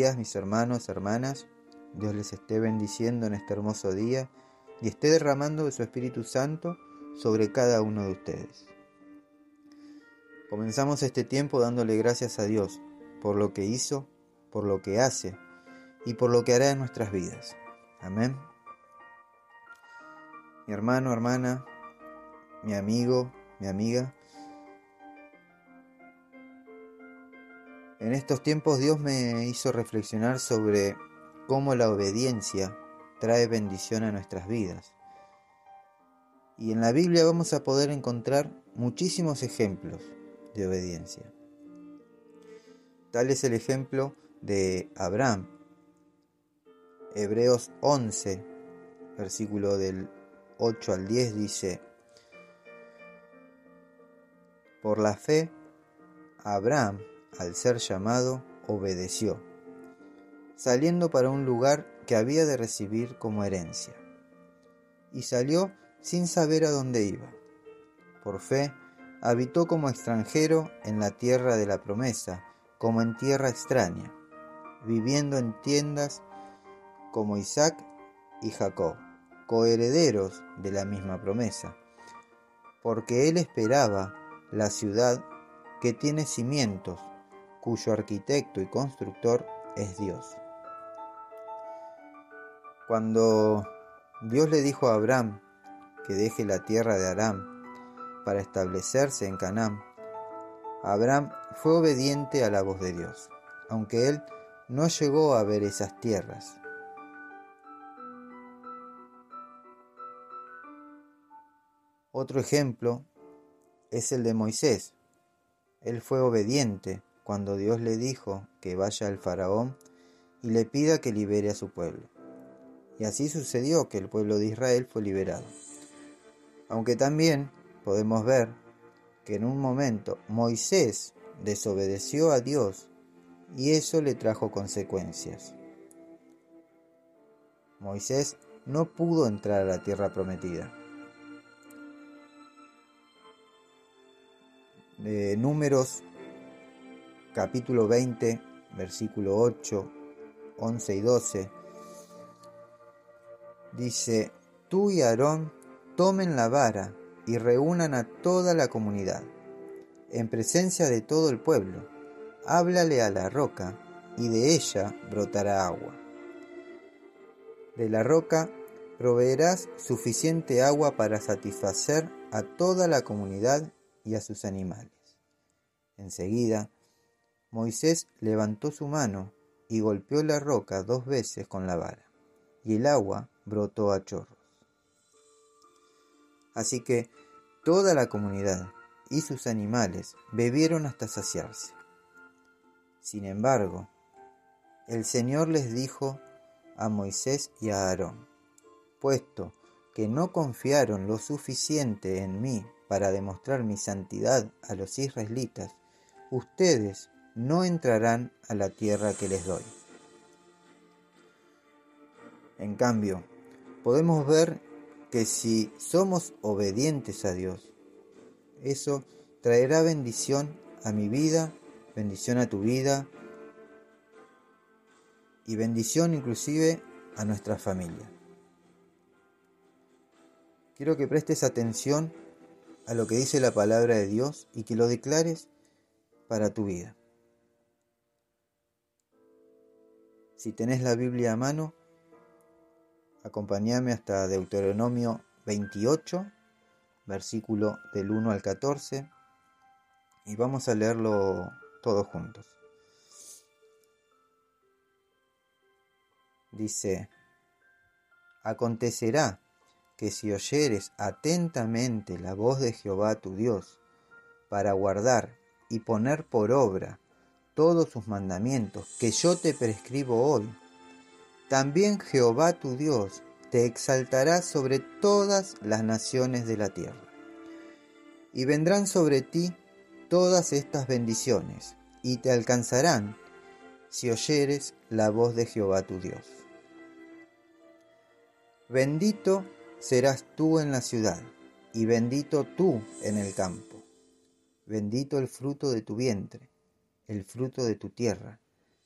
Días mis hermanos, hermanas. Dios les esté bendiciendo en este hermoso día y esté derramando de su Espíritu Santo sobre cada uno de ustedes. Comenzamos este tiempo dándole gracias a Dios por lo que hizo, por lo que hace y por lo que hará en nuestras vidas. Amén. Mi hermano, hermana, mi amigo, mi amiga, En estos tiempos Dios me hizo reflexionar sobre cómo la obediencia trae bendición a nuestras vidas. Y en la Biblia vamos a poder encontrar muchísimos ejemplos de obediencia. Tal es el ejemplo de Abraham. Hebreos 11, versículo del 8 al 10 dice, Por la fe, Abraham al ser llamado, obedeció, saliendo para un lugar que había de recibir como herencia. Y salió sin saber a dónde iba. Por fe, habitó como extranjero en la tierra de la promesa, como en tierra extraña, viviendo en tiendas como Isaac y Jacob, coherederos de la misma promesa, porque él esperaba la ciudad que tiene cimientos, cuyo arquitecto y constructor es Dios. Cuando Dios le dijo a Abraham que deje la tierra de Aram para establecerse en Canaán, Abraham fue obediente a la voz de Dios, aunque él no llegó a ver esas tierras. Otro ejemplo es el de Moisés. Él fue obediente cuando Dios le dijo que vaya al faraón y le pida que libere a su pueblo. Y así sucedió que el pueblo de Israel fue liberado. Aunque también podemos ver que en un momento Moisés desobedeció a Dios y eso le trajo consecuencias. Moisés no pudo entrar a la tierra prometida. De números capítulo 20, versículo 8, 11 y 12, dice, tú y Aarón tomen la vara y reúnan a toda la comunidad, en presencia de todo el pueblo, háblale a la roca, y de ella brotará agua. De la roca proveerás suficiente agua para satisfacer a toda la comunidad y a sus animales. Enseguida, Moisés levantó su mano y golpeó la roca dos veces con la vara, y el agua brotó a chorros. Así que toda la comunidad y sus animales bebieron hasta saciarse. Sin embargo, el Señor les dijo a Moisés y a Aarón, puesto que no confiaron lo suficiente en mí para demostrar mi santidad a los israelitas, ustedes no entrarán a la tierra que les doy. En cambio, podemos ver que si somos obedientes a Dios, eso traerá bendición a mi vida, bendición a tu vida y bendición inclusive a nuestra familia. Quiero que prestes atención a lo que dice la palabra de Dios y que lo declares para tu vida. Si tenés la Biblia a mano, acompáñame hasta Deuteronomio 28, versículo del 1 al 14, y vamos a leerlo todos juntos. Dice, Acontecerá que si oyeres atentamente la voz de Jehová tu Dios, para guardar y poner por obra todos sus mandamientos que yo te prescribo hoy, también Jehová tu Dios te exaltará sobre todas las naciones de la tierra. Y vendrán sobre ti todas estas bendiciones, y te alcanzarán si oyeres la voz de Jehová tu Dios. Bendito serás tú en la ciudad, y bendito tú en el campo. Bendito el fruto de tu vientre el fruto de tu tierra,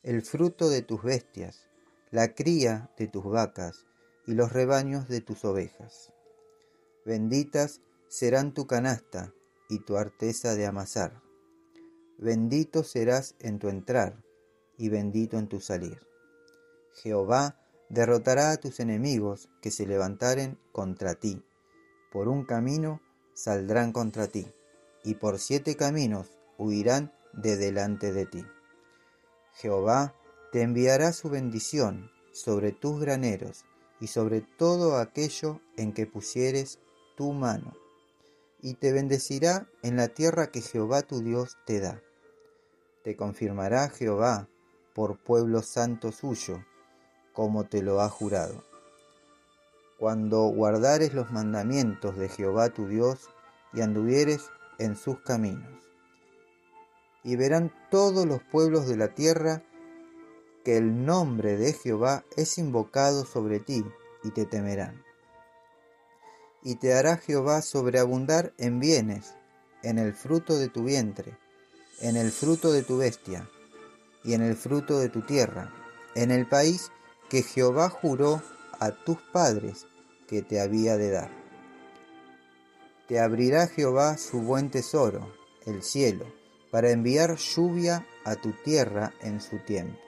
el fruto de tus bestias, la cría de tus vacas y los rebaños de tus ovejas. Benditas serán tu canasta y tu arteza de amasar. Bendito serás en tu entrar y bendito en tu salir. Jehová derrotará a tus enemigos que se levantaren contra ti. Por un camino saldrán contra ti, y por siete caminos huirán de delante de ti. Jehová te enviará su bendición sobre tus graneros y sobre todo aquello en que pusieres tu mano, y te bendecirá en la tierra que Jehová tu Dios te da. Te confirmará Jehová por pueblo santo suyo, como te lo ha jurado. Cuando guardares los mandamientos de Jehová tu Dios y anduvieres en sus caminos. Y verán todos los pueblos de la tierra que el nombre de Jehová es invocado sobre ti, y te temerán. Y te hará Jehová sobreabundar en bienes, en el fruto de tu vientre, en el fruto de tu bestia, y en el fruto de tu tierra, en el país que Jehová juró a tus padres que te había de dar. Te abrirá Jehová su buen tesoro, el cielo, para enviar lluvia a tu tierra en su tiempo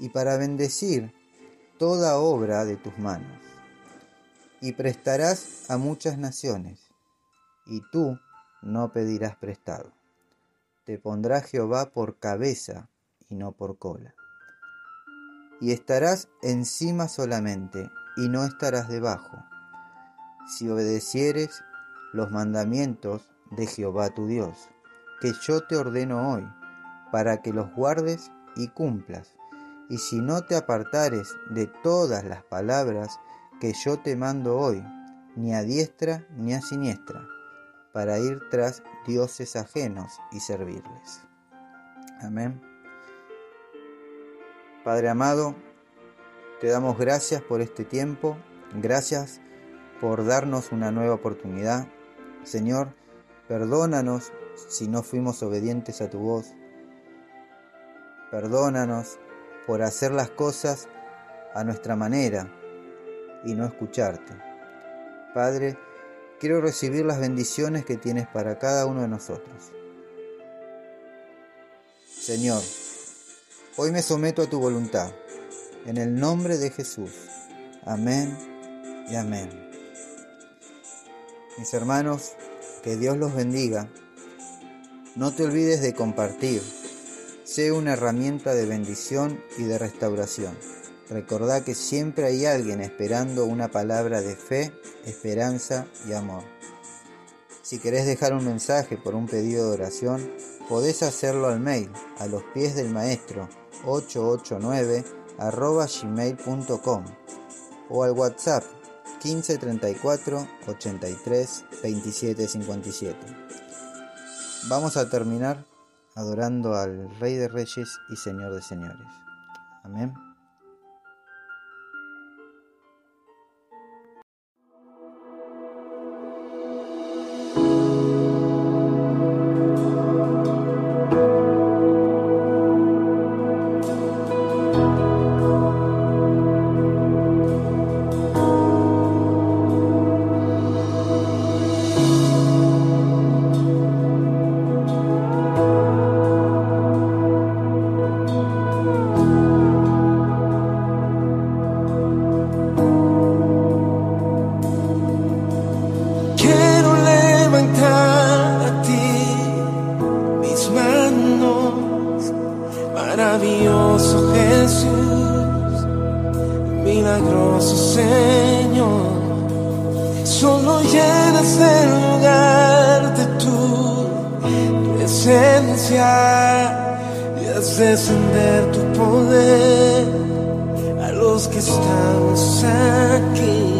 y para bendecir toda obra de tus manos. Y prestarás a muchas naciones, y tú no pedirás prestado. Te pondrá Jehová por cabeza y no por cola. Y estarás encima solamente, y no estarás debajo, si obedecieres los mandamientos de Jehová tu Dios, que yo te ordeno hoy, para que los guardes y cumplas y si no te apartares de todas las palabras que yo te mando hoy, ni a diestra ni a siniestra, para ir tras dioses ajenos y servirles. Amén. Padre amado, te damos gracias por este tiempo, gracias por darnos una nueva oportunidad. Señor, perdónanos si no fuimos obedientes a tu voz. Perdónanos por hacer las cosas a nuestra manera y no escucharte. Padre, quiero recibir las bendiciones que tienes para cada uno de nosotros. Señor, hoy me someto a tu voluntad, en el nombre de Jesús. Amén y amén. Mis hermanos, que Dios los bendiga. No te olvides de compartir Sé una herramienta de bendición y de restauración. Recordá que siempre hay alguien esperando una palabra de fe, esperanza y amor. Si querés dejar un mensaje por un pedido de oración, podés hacerlo al mail a los pies del maestro 889 gmail.com o al WhatsApp 1534 83 27 57. Vamos a terminar adorando al Rey de Reyes y Señor de Señores. Amén. Milagroso Señor, solo llenas el lugar de tu presencia y haces descender tu poder a los que estamos aquí.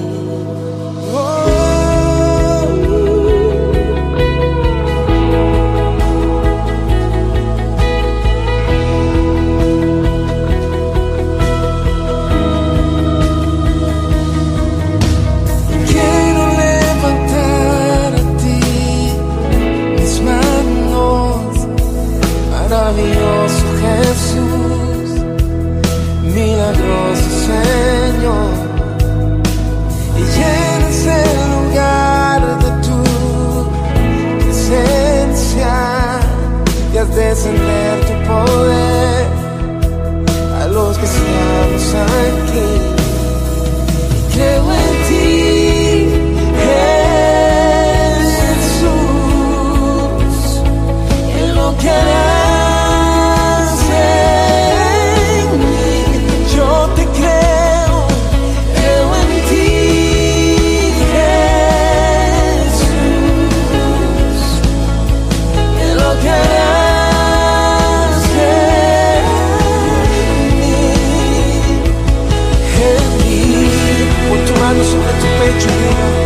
我们送的最悲剧。